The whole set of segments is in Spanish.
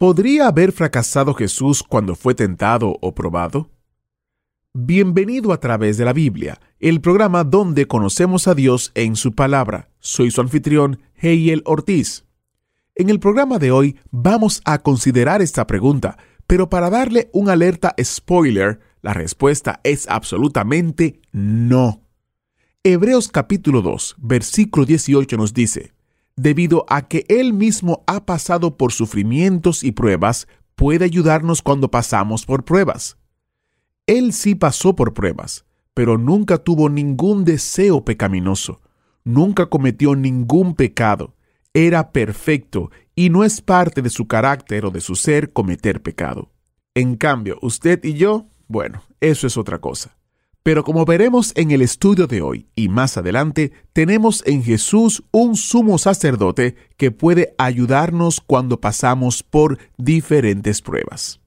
¿Podría haber fracasado Jesús cuando fue tentado o probado? Bienvenido a través de la Biblia, el programa donde conocemos a Dios en su palabra. Soy su anfitrión, Heiel Ortiz. En el programa de hoy vamos a considerar esta pregunta, pero para darle un alerta spoiler, la respuesta es absolutamente no. Hebreos capítulo 2, versículo 18 nos dice, debido a que Él mismo ha pasado por sufrimientos y pruebas, puede ayudarnos cuando pasamos por pruebas. Él sí pasó por pruebas, pero nunca tuvo ningún deseo pecaminoso, nunca cometió ningún pecado, era perfecto y no es parte de su carácter o de su ser cometer pecado. En cambio, usted y yo, bueno, eso es otra cosa. Pero como veremos en el estudio de hoy y más adelante, tenemos en Jesús un sumo sacerdote que puede ayudarnos cuando pasamos por diferentes pruebas.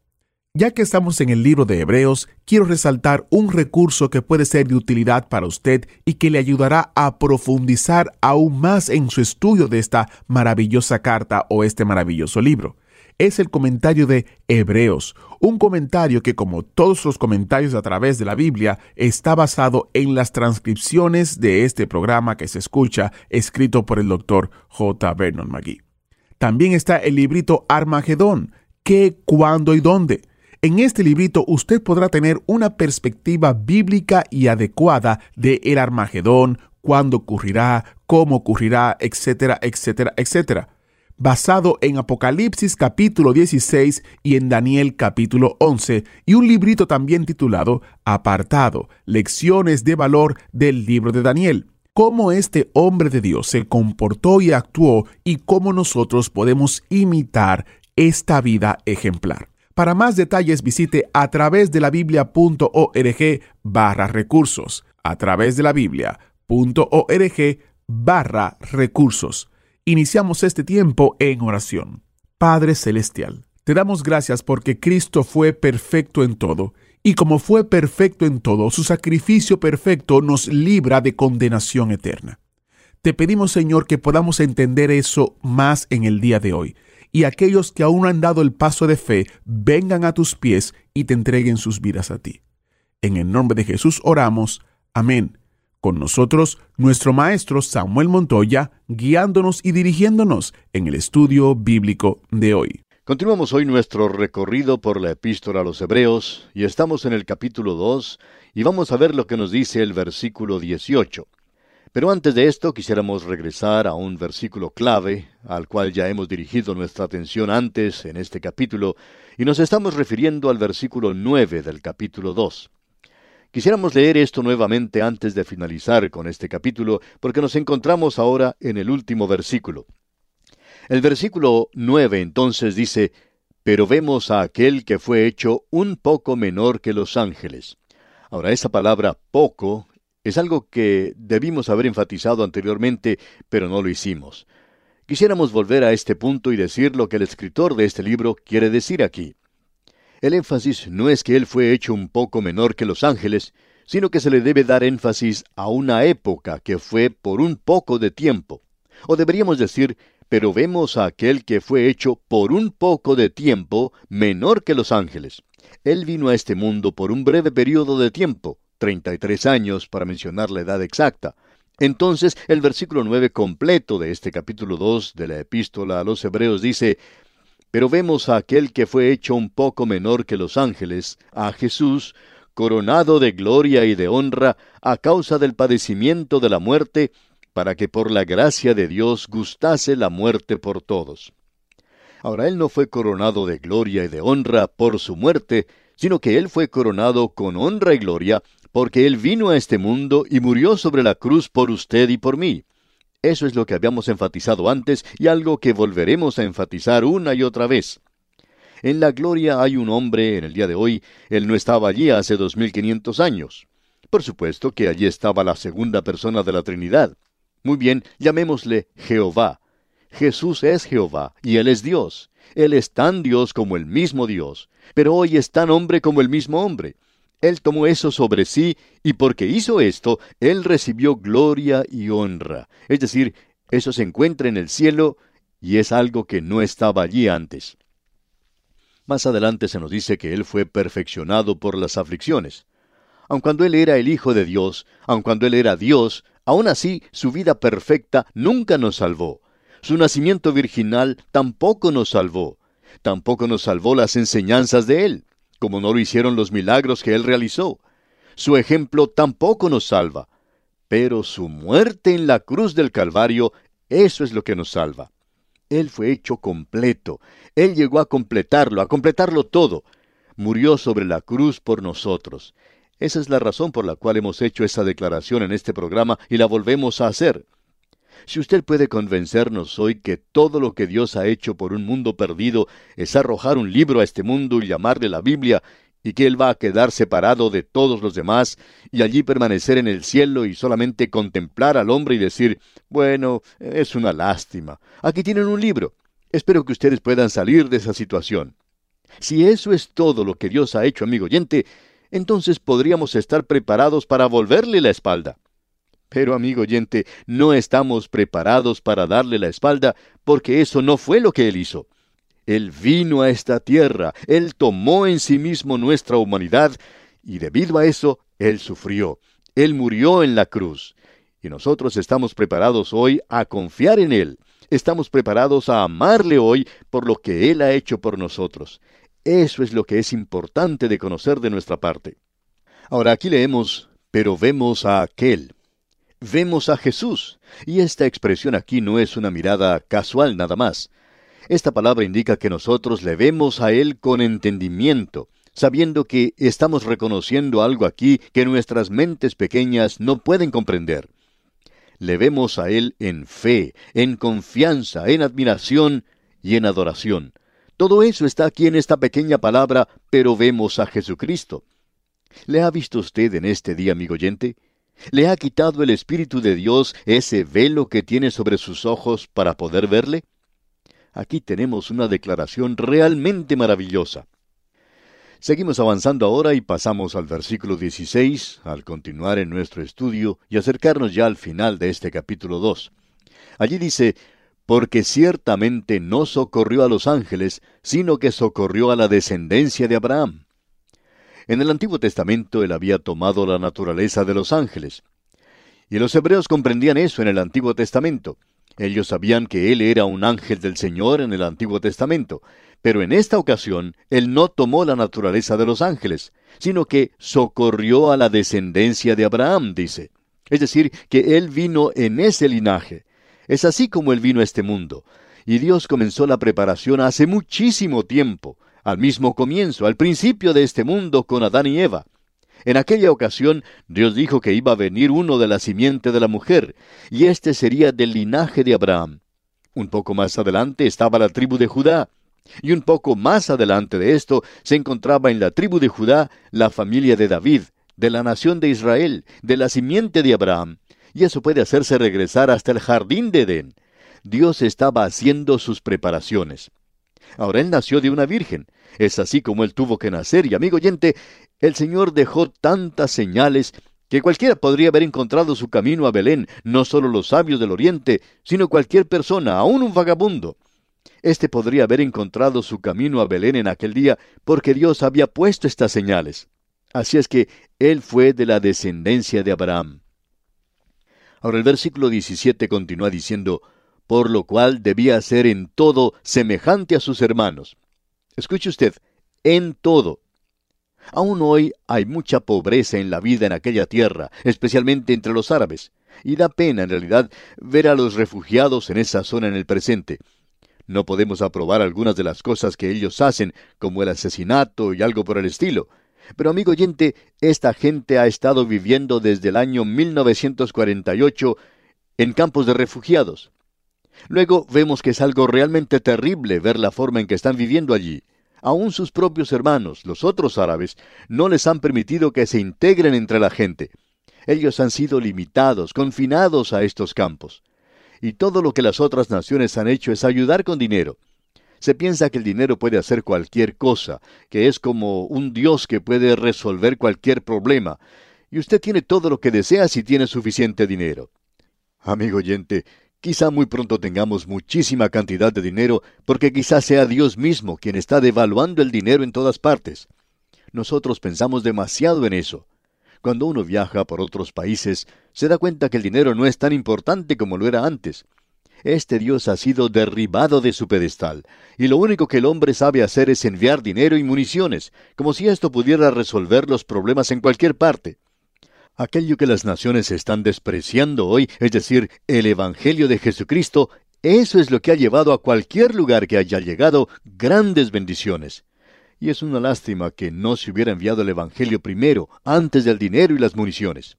Ya que estamos en el libro de Hebreos, quiero resaltar un recurso que puede ser de utilidad para usted y que le ayudará a profundizar aún más en su estudio de esta maravillosa carta o este maravilloso libro. Es el comentario de Hebreos, un comentario que como todos los comentarios a través de la Biblia está basado en las transcripciones de este programa que se escucha escrito por el doctor J. Vernon McGee. También está el librito Armagedón, qué, cuándo y dónde en este librito usted podrá tener una perspectiva bíblica y adecuada de el Armagedón, cuándo ocurrirá, cómo ocurrirá, etcétera, etcétera, etcétera. Basado en Apocalipsis capítulo 16 y en Daniel capítulo 11, y un librito también titulado Apartado, Lecciones de Valor del libro de Daniel cómo este hombre de Dios se comportó y actuó y cómo nosotros podemos imitar esta vida ejemplar. Para más detalles visite a través de la biblia.org barra recursos. A través de la biblia.org barra recursos. Iniciamos este tiempo en oración. Padre Celestial, te damos gracias porque Cristo fue perfecto en todo, y como fue perfecto en todo, su sacrificio perfecto nos libra de condenación eterna. Te pedimos, Señor, que podamos entender eso más en el día de hoy y aquellos que aún han dado el paso de fe vengan a tus pies y te entreguen sus vidas a ti. En el nombre de Jesús oramos. Amén. Con nosotros, nuestro maestro Samuel Montoya, guiándonos y dirigiéndonos en el estudio bíblico de hoy. Continuamos hoy nuestro recorrido por la epístola a los Hebreos y estamos en el capítulo 2 y vamos a ver lo que nos dice el versículo 18. Pero antes de esto quisiéramos regresar a un versículo clave al cual ya hemos dirigido nuestra atención antes en este capítulo y nos estamos refiriendo al versículo 9 del capítulo 2. Quisiéramos leer esto nuevamente antes de finalizar con este capítulo porque nos encontramos ahora en el último versículo. El versículo 9 entonces dice, pero vemos a aquel que fue hecho un poco menor que los ángeles. Ahora, esa palabra poco es algo que debimos haber enfatizado anteriormente, pero no lo hicimos. Quisiéramos volver a este punto y decir lo que el escritor de este libro quiere decir aquí. El énfasis no es que él fue hecho un poco menor que los ángeles, sino que se le debe dar énfasis a una época que fue por un poco de tiempo. O deberíamos decir, pero vemos a aquel que fue hecho por un poco de tiempo menor que los ángeles. Él vino a este mundo por un breve periodo de tiempo, 33 años, para mencionar la edad exacta. Entonces, el versículo 9 completo de este capítulo 2 de la epístola a los Hebreos dice, Pero vemos a aquel que fue hecho un poco menor que los ángeles, a Jesús, coronado de gloria y de honra a causa del padecimiento de la muerte, para que por la gracia de Dios gustase la muerte por todos. Ahora, Él no fue coronado de gloria y de honra por su muerte, sino que Él fue coronado con honra y gloria porque Él vino a este mundo y murió sobre la cruz por usted y por mí. Eso es lo que habíamos enfatizado antes y algo que volveremos a enfatizar una y otra vez. En la gloria hay un hombre en el día de hoy, él no estaba allí hace dos mil quinientos años. Por supuesto que allí estaba la segunda persona de la Trinidad. Muy bien, llamémosle Jehová. Jesús es Jehová y Él es Dios. Él es tan Dios como el mismo Dios, pero hoy es tan hombre como el mismo hombre. Él tomó eso sobre sí y porque hizo esto, Él recibió gloria y honra. Es decir, eso se encuentra en el cielo y es algo que no estaba allí antes. Más adelante se nos dice que Él fue perfeccionado por las aflicciones. Aun cuando Él era el Hijo de Dios, aun cuando Él era Dios, aun así su vida perfecta nunca nos salvó. Su nacimiento virginal tampoco nos salvó. Tampoco nos salvó las enseñanzas de Él, como no lo hicieron los milagros que Él realizó. Su ejemplo tampoco nos salva. Pero su muerte en la cruz del Calvario, eso es lo que nos salva. Él fue hecho completo. Él llegó a completarlo, a completarlo todo. Murió sobre la cruz por nosotros. Esa es la razón por la cual hemos hecho esa declaración en este programa y la volvemos a hacer. Si usted puede convencernos hoy que todo lo que Dios ha hecho por un mundo perdido es arrojar un libro a este mundo y llamarle la Biblia y que Él va a quedar separado de todos los demás, y allí permanecer en el cielo y solamente contemplar al hombre y decir, bueno, es una lástima. Aquí tienen un libro. Espero que ustedes puedan salir de esa situación. Si eso es todo lo que Dios ha hecho, amigo oyente, entonces podríamos estar preparados para volverle la espalda. Pero, amigo oyente, no estamos preparados para darle la espalda porque eso no fue lo que Él hizo. Él vino a esta tierra, Él tomó en sí mismo nuestra humanidad, y debido a eso, Él sufrió. Él murió en la cruz. Y nosotros estamos preparados hoy a confiar en Él. Estamos preparados a amarle hoy por lo que Él ha hecho por nosotros. Eso es lo que es importante de conocer de nuestra parte. Ahora aquí leemos, pero vemos a aquel. Vemos a Jesús. Y esta expresión aquí no es una mirada casual nada más. Esta palabra indica que nosotros le vemos a Él con entendimiento, sabiendo que estamos reconociendo algo aquí que nuestras mentes pequeñas no pueden comprender. Le vemos a Él en fe, en confianza, en admiración y en adoración. Todo eso está aquí en esta pequeña palabra, pero vemos a Jesucristo. ¿Le ha visto usted en este día, amigo oyente? ¿Le ha quitado el Espíritu de Dios ese velo que tiene sobre sus ojos para poder verle? Aquí tenemos una declaración realmente maravillosa. Seguimos avanzando ahora y pasamos al versículo 16, al continuar en nuestro estudio y acercarnos ya al final de este capítulo 2. Allí dice, porque ciertamente no socorrió a los ángeles, sino que socorrió a la descendencia de Abraham. En el Antiguo Testamento él había tomado la naturaleza de los ángeles. Y los hebreos comprendían eso en el Antiguo Testamento. Ellos sabían que Él era un ángel del Señor en el Antiguo Testamento, pero en esta ocasión Él no tomó la naturaleza de los ángeles, sino que socorrió a la descendencia de Abraham, dice. Es decir, que Él vino en ese linaje. Es así como Él vino a este mundo. Y Dios comenzó la preparación hace muchísimo tiempo, al mismo comienzo, al principio de este mundo con Adán y Eva. En aquella ocasión Dios dijo que iba a venir uno de la simiente de la mujer, y éste sería del linaje de Abraham. Un poco más adelante estaba la tribu de Judá, y un poco más adelante de esto se encontraba en la tribu de Judá la familia de David, de la nación de Israel, de la simiente de Abraham, y eso puede hacerse regresar hasta el jardín de Edén. Dios estaba haciendo sus preparaciones. Ahora él nació de una virgen. Es así como él tuvo que nacer, y amigo oyente, el Señor dejó tantas señales que cualquiera podría haber encontrado su camino a Belén, no solo los sabios del Oriente, sino cualquier persona, aun un vagabundo. Este podría haber encontrado su camino a Belén en aquel día porque Dios había puesto estas señales. Así es que él fue de la descendencia de Abraham. Ahora el versículo 17 continúa diciendo, por lo cual debía ser en todo semejante a sus hermanos. Escuche usted, en todo. Aún hoy hay mucha pobreza en la vida en aquella tierra, especialmente entre los árabes, y da pena en realidad ver a los refugiados en esa zona en el presente. No podemos aprobar algunas de las cosas que ellos hacen, como el asesinato y algo por el estilo. Pero amigo oyente, esta gente ha estado viviendo desde el año 1948 en campos de refugiados. Luego vemos que es algo realmente terrible ver la forma en que están viviendo allí. Aún sus propios hermanos, los otros árabes, no les han permitido que se integren entre la gente. Ellos han sido limitados, confinados a estos campos. Y todo lo que las otras naciones han hecho es ayudar con dinero. Se piensa que el dinero puede hacer cualquier cosa, que es como un Dios que puede resolver cualquier problema. Y usted tiene todo lo que desea si tiene suficiente dinero. Amigo oyente, quizá muy pronto tengamos muchísima cantidad de dinero, porque quizá sea Dios mismo quien está devaluando el dinero en todas partes. Nosotros pensamos demasiado en eso. Cuando uno viaja por otros países, se da cuenta que el dinero no es tan importante como lo era antes. Este Dios ha sido derribado de su pedestal, y lo único que el hombre sabe hacer es enviar dinero y municiones, como si esto pudiera resolver los problemas en cualquier parte. Aquello que las naciones están despreciando hoy, es decir, el Evangelio de Jesucristo, eso es lo que ha llevado a cualquier lugar que haya llegado grandes bendiciones. Y es una lástima que no se hubiera enviado el Evangelio primero, antes del dinero y las municiones.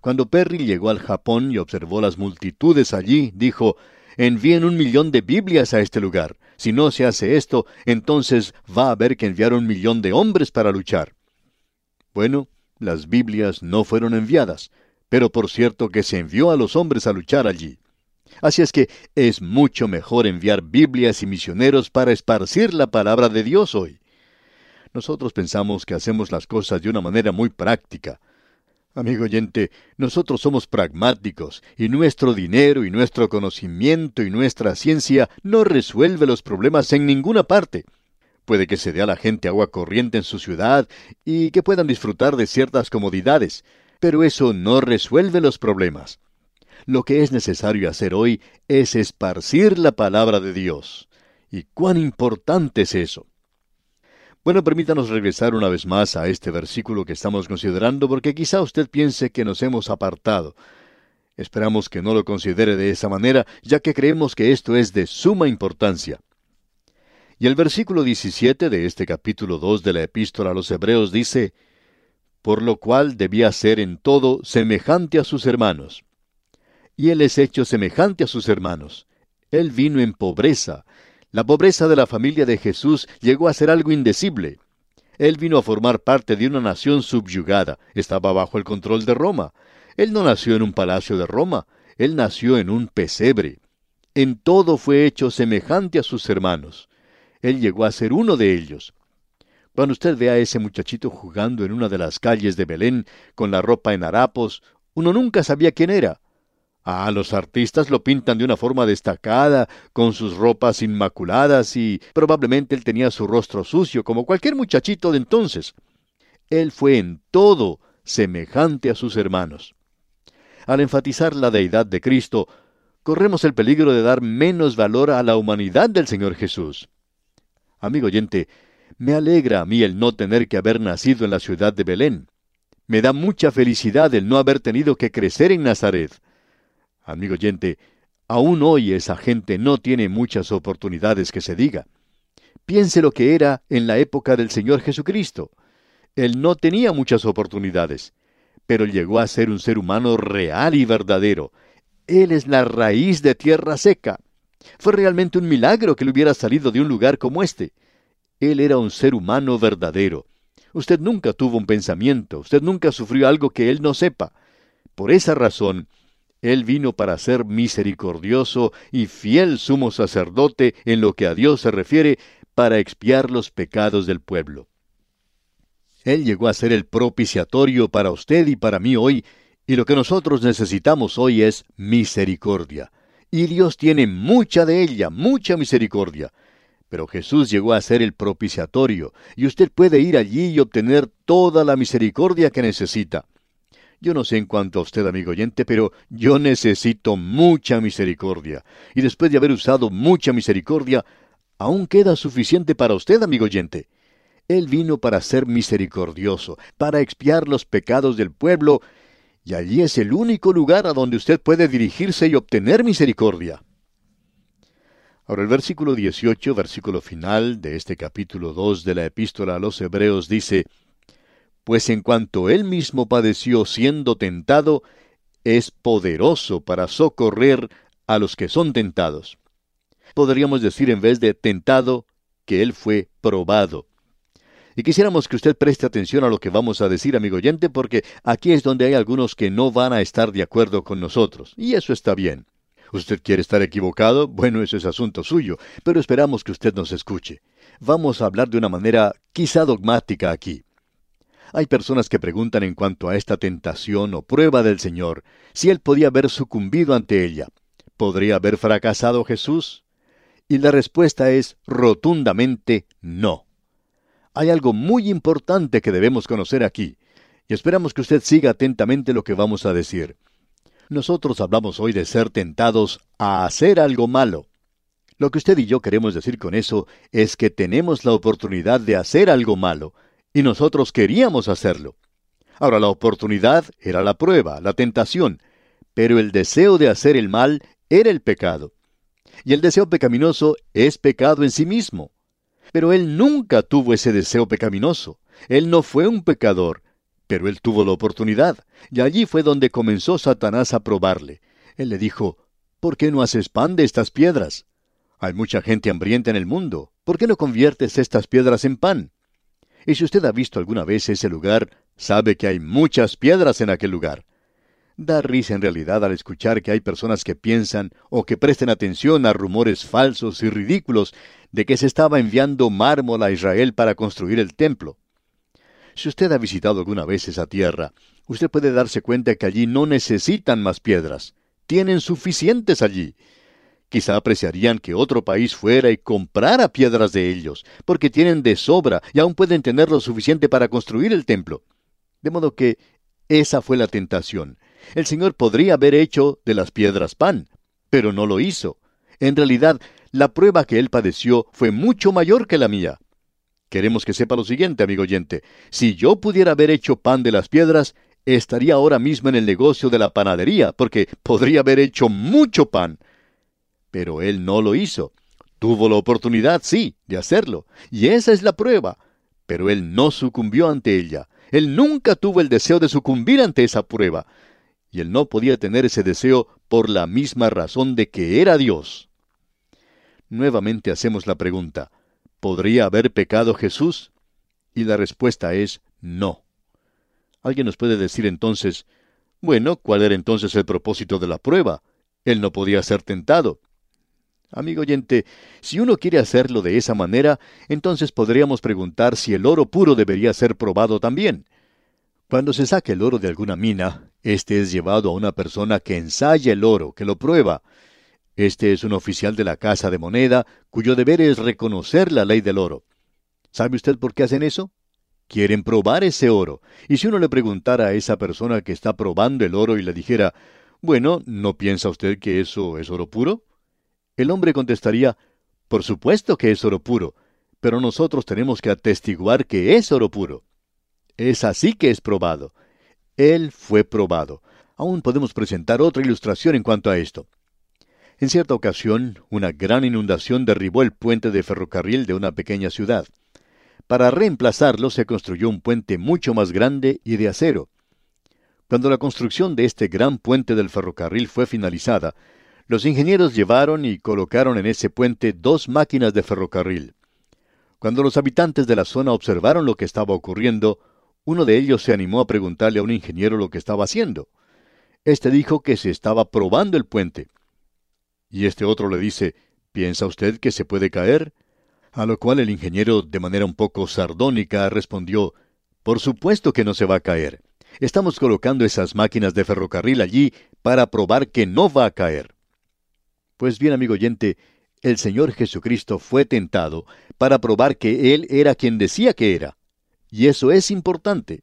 Cuando Perry llegó al Japón y observó las multitudes allí, dijo, envíen un millón de Biblias a este lugar. Si no se hace esto, entonces va a haber que enviar un millón de hombres para luchar. Bueno, las Biblias no fueron enviadas, pero por cierto que se envió a los hombres a luchar allí. Así es que es mucho mejor enviar Biblias y misioneros para esparcir la palabra de Dios hoy. Nosotros pensamos que hacemos las cosas de una manera muy práctica, Amigo oyente, nosotros somos pragmáticos y nuestro dinero y nuestro conocimiento y nuestra ciencia no resuelve los problemas en ninguna parte. Puede que se dé a la gente agua corriente en su ciudad y que puedan disfrutar de ciertas comodidades, pero eso no resuelve los problemas. Lo que es necesario hacer hoy es esparcir la palabra de Dios. ¿Y cuán importante es eso? Bueno, permítanos regresar una vez más a este versículo que estamos considerando porque quizá usted piense que nos hemos apartado. Esperamos que no lo considere de esa manera, ya que creemos que esto es de suma importancia. Y el versículo 17 de este capítulo 2 de la epístola a los Hebreos dice, Por lo cual debía ser en todo semejante a sus hermanos. Y él es hecho semejante a sus hermanos. Él vino en pobreza, la pobreza de la familia de Jesús llegó a ser algo indecible. Él vino a formar parte de una nación subyugada, estaba bajo el control de Roma. Él no nació en un palacio de Roma, él nació en un pesebre. En todo fue hecho semejante a sus hermanos. Él llegó a ser uno de ellos. Cuando usted ve a ese muchachito jugando en una de las calles de Belén con la ropa en harapos, uno nunca sabía quién era. Ah, los artistas lo pintan de una forma destacada, con sus ropas inmaculadas y probablemente él tenía su rostro sucio, como cualquier muchachito de entonces. Él fue en todo semejante a sus hermanos. Al enfatizar la deidad de Cristo, corremos el peligro de dar menos valor a la humanidad del Señor Jesús. Amigo oyente, me alegra a mí el no tener que haber nacido en la ciudad de Belén. Me da mucha felicidad el no haber tenido que crecer en Nazaret. Amigo oyente, aún hoy esa gente no tiene muchas oportunidades que se diga. Piense lo que era en la época del Señor Jesucristo. Él no tenía muchas oportunidades, pero llegó a ser un ser humano real y verdadero. Él es la raíz de tierra seca. Fue realmente un milagro que le hubiera salido de un lugar como este. Él era un ser humano verdadero. Usted nunca tuvo un pensamiento, usted nunca sufrió algo que él no sepa. Por esa razón, él vino para ser misericordioso y fiel sumo sacerdote en lo que a Dios se refiere, para expiar los pecados del pueblo. Él llegó a ser el propiciatorio para usted y para mí hoy, y lo que nosotros necesitamos hoy es misericordia. Y Dios tiene mucha de ella, mucha misericordia. Pero Jesús llegó a ser el propiciatorio, y usted puede ir allí y obtener toda la misericordia que necesita. Yo no sé en cuanto a usted, amigo oyente, pero yo necesito mucha misericordia. Y después de haber usado mucha misericordia, aún queda suficiente para usted, amigo oyente. Él vino para ser misericordioso, para expiar los pecados del pueblo, y allí es el único lugar a donde usted puede dirigirse y obtener misericordia. Ahora el versículo 18, versículo final de este capítulo 2 de la epístola a los Hebreos dice, pues en cuanto él mismo padeció siendo tentado, es poderoso para socorrer a los que son tentados. Podríamos decir en vez de tentado, que Él fue probado. Y quisiéramos que usted preste atención a lo que vamos a decir, amigo oyente, porque aquí es donde hay algunos que no van a estar de acuerdo con nosotros, y eso está bien. ¿Usted quiere estar equivocado? Bueno, eso es asunto suyo, pero esperamos que usted nos escuche. Vamos a hablar de una manera quizá dogmática aquí. Hay personas que preguntan en cuanto a esta tentación o prueba del Señor, si Él podía haber sucumbido ante ella. ¿Podría haber fracasado Jesús? Y la respuesta es rotundamente no. Hay algo muy importante que debemos conocer aquí, y esperamos que usted siga atentamente lo que vamos a decir. Nosotros hablamos hoy de ser tentados a hacer algo malo. Lo que usted y yo queremos decir con eso es que tenemos la oportunidad de hacer algo malo, y nosotros queríamos hacerlo. Ahora la oportunidad era la prueba, la tentación, pero el deseo de hacer el mal era el pecado. Y el deseo pecaminoso es pecado en sí mismo. Pero él nunca tuvo ese deseo pecaminoso. Él no fue un pecador, pero él tuvo la oportunidad, y allí fue donde comenzó Satanás a probarle. Él le dijo, ¿por qué no haces pan de estas piedras? Hay mucha gente hambrienta en el mundo. ¿Por qué no conviertes estas piedras en pan? Y si usted ha visto alguna vez ese lugar, sabe que hay muchas piedras en aquel lugar. Da risa en realidad al escuchar que hay personas que piensan o que presten atención a rumores falsos y ridículos de que se estaba enviando mármol a Israel para construir el templo. Si usted ha visitado alguna vez esa tierra, usted puede darse cuenta que allí no necesitan más piedras. Tienen suficientes allí. Quizá apreciarían que otro país fuera y comprara piedras de ellos, porque tienen de sobra y aún pueden tener lo suficiente para construir el templo. De modo que esa fue la tentación. El Señor podría haber hecho de las piedras pan, pero no lo hizo. En realidad, la prueba que él padeció fue mucho mayor que la mía. Queremos que sepa lo siguiente, amigo oyente. Si yo pudiera haber hecho pan de las piedras, estaría ahora mismo en el negocio de la panadería, porque podría haber hecho mucho pan. Pero él no lo hizo. Tuvo la oportunidad, sí, de hacerlo, y esa es la prueba. Pero él no sucumbió ante ella. Él nunca tuvo el deseo de sucumbir ante esa prueba y él no podía tener ese deseo por la misma razón de que era Dios. Nuevamente hacemos la pregunta, ¿podría haber pecado Jesús? Y la respuesta es no. Alguien nos puede decir entonces, bueno, ¿cuál era entonces el propósito de la prueba? Él no podía ser tentado. Amigo oyente, si uno quiere hacerlo de esa manera, entonces podríamos preguntar si el oro puro debería ser probado también. Cuando se saque el oro de alguna mina, este es llevado a una persona que ensaya el oro, que lo prueba. Este es un oficial de la Casa de Moneda, cuyo deber es reconocer la ley del oro. ¿Sabe usted por qué hacen eso? Quieren probar ese oro. Y si uno le preguntara a esa persona que está probando el oro y le dijera, bueno, ¿no piensa usted que eso es oro puro? El hombre contestaría, por supuesto que es oro puro, pero nosotros tenemos que atestiguar que es oro puro. Es así que es probado. Él fue probado. Aún podemos presentar otra ilustración en cuanto a esto. En cierta ocasión, una gran inundación derribó el puente de ferrocarril de una pequeña ciudad. Para reemplazarlo se construyó un puente mucho más grande y de acero. Cuando la construcción de este gran puente del ferrocarril fue finalizada, los ingenieros llevaron y colocaron en ese puente dos máquinas de ferrocarril. Cuando los habitantes de la zona observaron lo que estaba ocurriendo, uno de ellos se animó a preguntarle a un ingeniero lo que estaba haciendo. Este dijo que se estaba probando el puente. Y este otro le dice, ¿piensa usted que se puede caer? A lo cual el ingeniero, de manera un poco sardónica, respondió, Por supuesto que no se va a caer. Estamos colocando esas máquinas de ferrocarril allí para probar que no va a caer. Pues bien, amigo oyente, el Señor Jesucristo fue tentado para probar que Él era quien decía que era. Y eso es importante.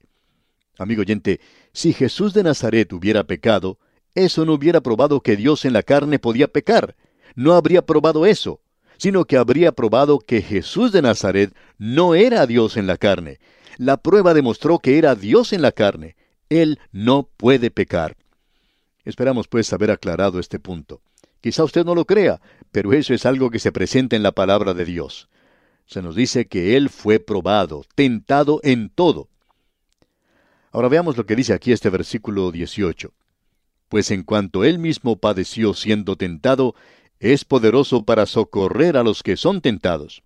Amigo oyente, si Jesús de Nazaret hubiera pecado, eso no hubiera probado que Dios en la carne podía pecar. No habría probado eso, sino que habría probado que Jesús de Nazaret no era Dios en la carne. La prueba demostró que era Dios en la carne. Él no puede pecar. Esperamos pues haber aclarado este punto. Quizá usted no lo crea, pero eso es algo que se presenta en la palabra de Dios se nos dice que Él fue probado, tentado en todo. Ahora veamos lo que dice aquí este versículo 18. pues en cuanto él mismo padeció siendo tentado, es poderoso para socorrer a los que son tentados.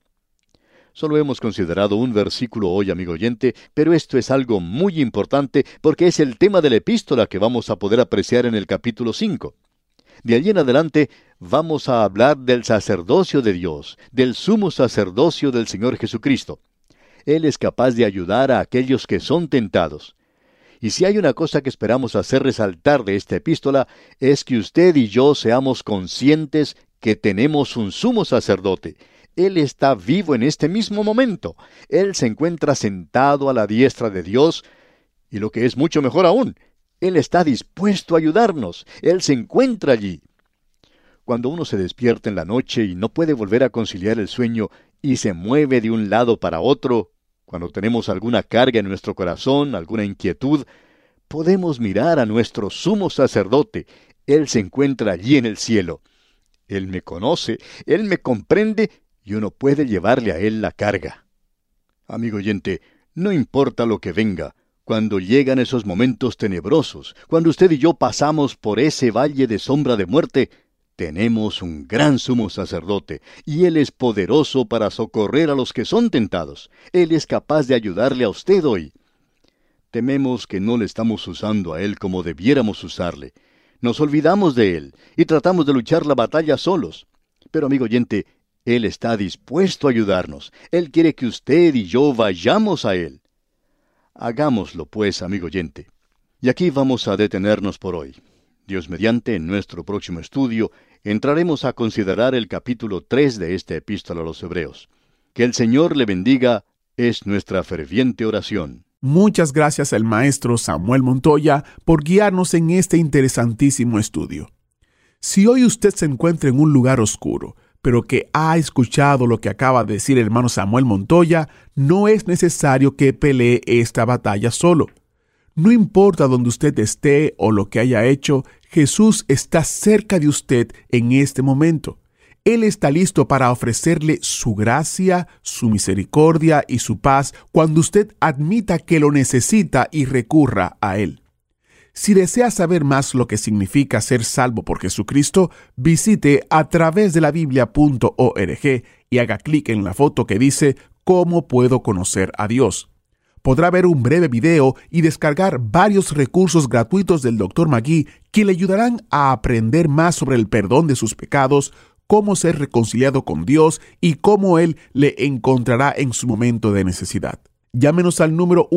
Solo hemos considerado un versículo hoy, amigo oyente, pero esto es algo muy importante porque es el tema de la epístola que vamos a poder apreciar en el capítulo 5. De allí en adelante vamos a hablar del sacerdocio de Dios, del sumo sacerdocio del Señor Jesucristo. Él es capaz de ayudar a aquellos que son tentados. Y si hay una cosa que esperamos hacer resaltar de esta epístola, es que usted y yo seamos conscientes que tenemos un sumo sacerdote. Él está vivo en este mismo momento. Él se encuentra sentado a la diestra de Dios, y lo que es mucho mejor aún, Él está dispuesto a ayudarnos. Él se encuentra allí. Cuando uno se despierta en la noche y no puede volver a conciliar el sueño y se mueve de un lado para otro, cuando tenemos alguna carga en nuestro corazón, alguna inquietud, podemos mirar a nuestro sumo sacerdote. Él se encuentra allí en el cielo. Él me conoce, Él me comprende y uno puede llevarle a Él la carga. Amigo oyente, no importa lo que venga, cuando llegan esos momentos tenebrosos, cuando usted y yo pasamos por ese valle de sombra de muerte, tenemos un gran sumo sacerdote, y Él es poderoso para socorrer a los que son tentados. Él es capaz de ayudarle a usted hoy. Tememos que no le estamos usando a Él como debiéramos usarle. Nos olvidamos de Él y tratamos de luchar la batalla solos. Pero amigo oyente, Él está dispuesto a ayudarnos. Él quiere que usted y yo vayamos a Él. Hagámoslo, pues, amigo oyente. Y aquí vamos a detenernos por hoy. Dios mediante, en nuestro próximo estudio, entraremos a considerar el capítulo 3 de esta epístola a los Hebreos. Que el Señor le bendiga es nuestra ferviente oración. Muchas gracias al maestro Samuel Montoya por guiarnos en este interesantísimo estudio. Si hoy usted se encuentra en un lugar oscuro, pero que ha escuchado lo que acaba de decir el hermano Samuel Montoya, no es necesario que pelee esta batalla solo. No importa dónde usted esté o lo que haya hecho, Jesús está cerca de usted en este momento. Él está listo para ofrecerle su gracia, su misericordia y su paz cuando usted admita que lo necesita y recurra a Él. Si desea saber más lo que significa ser salvo por Jesucristo, visite a través de la biblia.org y haga clic en la foto que dice ¿Cómo puedo conocer a Dios? podrá ver un breve video y descargar varios recursos gratuitos del Dr. Magui que le ayudarán a aprender más sobre el perdón de sus pecados, cómo ser reconciliado con Dios y cómo Él le encontrará en su momento de necesidad. Llámenos al número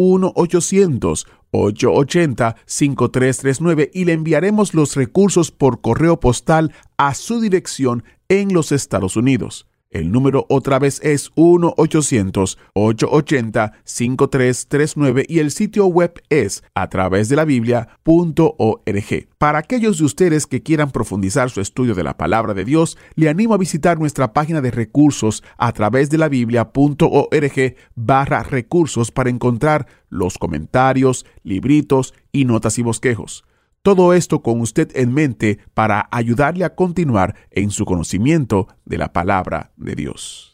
1-800-880-5339 y le enviaremos los recursos por correo postal a su dirección en los Estados Unidos. El número otra vez es 1-800-880-5339 y el sitio web es a través de la Biblia.org. Para aquellos de ustedes que quieran profundizar su estudio de la palabra de Dios, le animo a visitar nuestra página de recursos a través de la Biblia.org barra recursos para encontrar los comentarios, libritos y notas y bosquejos. Todo esto con usted en mente para ayudarle a continuar en su conocimiento de la palabra de Dios.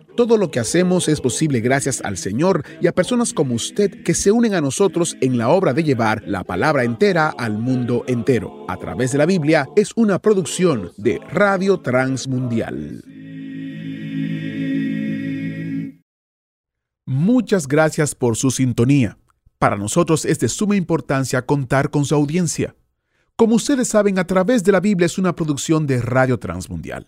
Todo lo que hacemos es posible gracias al Señor y a personas como usted que se unen a nosotros en la obra de llevar la palabra entera al mundo entero. A través de la Biblia es una producción de Radio Transmundial. Muchas gracias por su sintonía. Para nosotros es de suma importancia contar con su audiencia. Como ustedes saben, a través de la Biblia es una producción de Radio Transmundial.